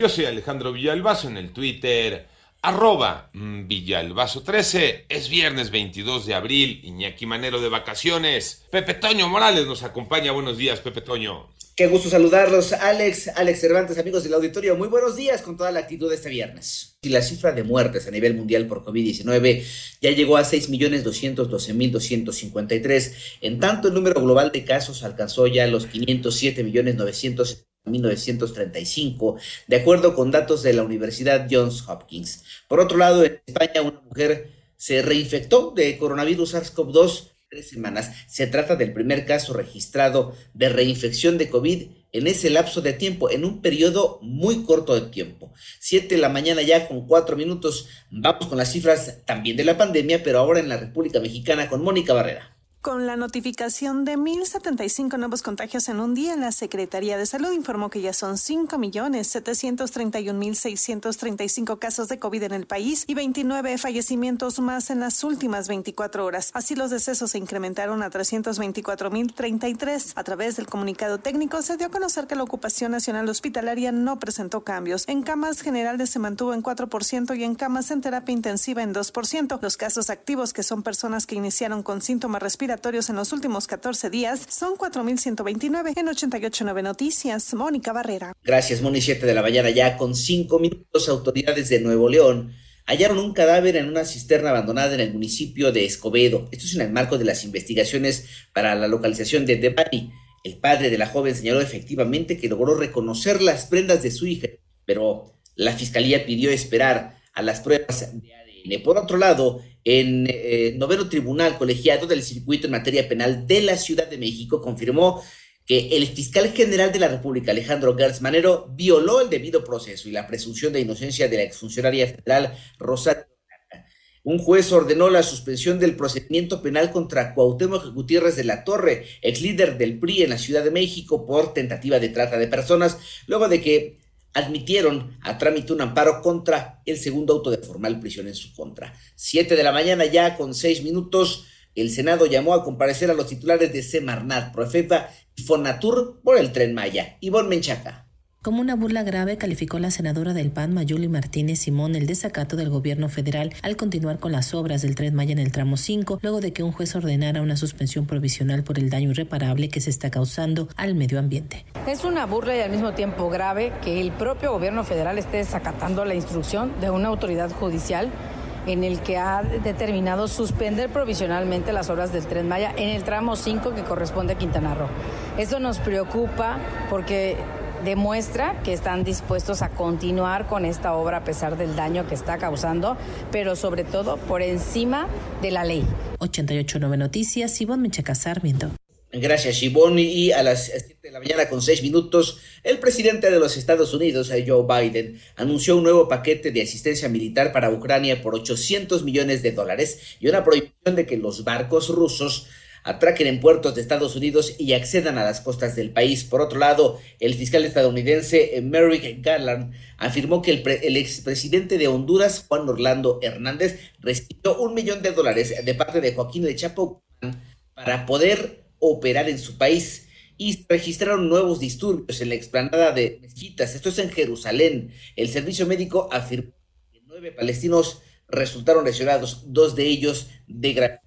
Yo soy Alejandro Villalbazo en el Twitter, arroba mm, Villalbazo13. Es viernes 22 de abril, Iñaki Manero de vacaciones. Pepe Toño Morales nos acompaña. Buenos días, Pepe Toño. Qué gusto saludarlos, Alex, Alex Cervantes, amigos del auditorio. Muy buenos días con toda la actitud de este viernes. Y la cifra de muertes a nivel mundial por COVID-19 ya llegó a 6.212.253. En tanto, el número global de casos alcanzó ya los 507.900. 1935, de acuerdo con datos de la Universidad Johns Hopkins. Por otro lado, en España una mujer se reinfectó de coronavirus SARS-CoV-2 tres semanas. Se trata del primer caso registrado de reinfección de COVID en ese lapso de tiempo, en un periodo muy corto de tiempo. Siete de la mañana ya con cuatro minutos. Vamos con las cifras también de la pandemia, pero ahora en la República Mexicana con Mónica Barrera. Con la notificación de 1.075 nuevos contagios en un día, la Secretaría de Salud informó que ya son 5.731.635 casos de COVID en el país y 29 fallecimientos más en las últimas 24 horas. Así los decesos se incrementaron a 324.033. A través del comunicado técnico se dio a conocer que la ocupación nacional hospitalaria no presentó cambios. En camas generales se mantuvo en 4% y en camas en terapia intensiva en 2%. Los casos activos, que son personas que iniciaron con síntomas respiratorios, en los últimos 14 días son 4.129 en 88.9 Noticias. Mónica Barrera. Gracias, Moni. 7 de la mañana ya con 5 minutos. Autoridades de Nuevo León hallaron un cadáver en una cisterna abandonada en el municipio de Escobedo. Esto es en el marco de las investigaciones para la localización de Debani. El padre de la joven señaló efectivamente que logró reconocer las prendas de su hija, pero la fiscalía pidió esperar a las pruebas de Por otro lado, en eh, noveno tribunal colegiado del circuito en materia penal de la Ciudad de México confirmó que el fiscal general de la República, Alejandro Gertz Manero, violó el debido proceso y la presunción de inocencia de la exfuncionaria federal Rosario. Un juez ordenó la suspensión del procedimiento penal contra Cuauhtémoc Gutiérrez de la Torre, ex líder del PRI en la Ciudad de México, por tentativa de trata de personas, luego de que admitieron a trámite un amparo contra el segundo auto de formal prisión en su contra. Siete de la mañana ya con seis minutos, el Senado llamó a comparecer a los titulares de Semarnat, Profeta y Fonatur por el Tren Maya. Ivonne Menchaca. Como una burla grave calificó la senadora del PAN Mayuli Martínez Simón el desacato del gobierno federal al continuar con las obras del Tren Maya en el tramo 5, luego de que un juez ordenara una suspensión provisional por el daño irreparable que se está causando al medio ambiente. Es una burla y al mismo tiempo grave que el propio gobierno federal esté desacatando la instrucción de una autoridad judicial en el que ha determinado suspender provisionalmente las obras del tren Maya en el tramo 5 que corresponde a Quintana Roo. Esto nos preocupa porque demuestra que están dispuestos a continuar con esta obra a pesar del daño que está causando, pero sobre todo por encima de la ley. 889 Noticias, Ivonne Mechaca Sarmiento. Gracias, Ivonne. Y a las 7 de la mañana con 6 minutos, el presidente de los Estados Unidos, Joe Biden, anunció un nuevo paquete de asistencia militar para Ucrania por 800 millones de dólares y una prohibición de que los barcos rusos atraquen en puertos de Estados Unidos y accedan a las costas del país. Por otro lado, el fiscal estadounidense Merrick Garland afirmó que el, expresidente de Honduras, Juan Orlando Hernández, recibió un millón de dólares de parte de Joaquín de Chapo para poder operar en su país y registraron nuevos disturbios en la explanada de mezquitas. Esto es en Jerusalén. El servicio médico afirmó que nueve palestinos resultaron lesionados, dos de ellos de gravedad.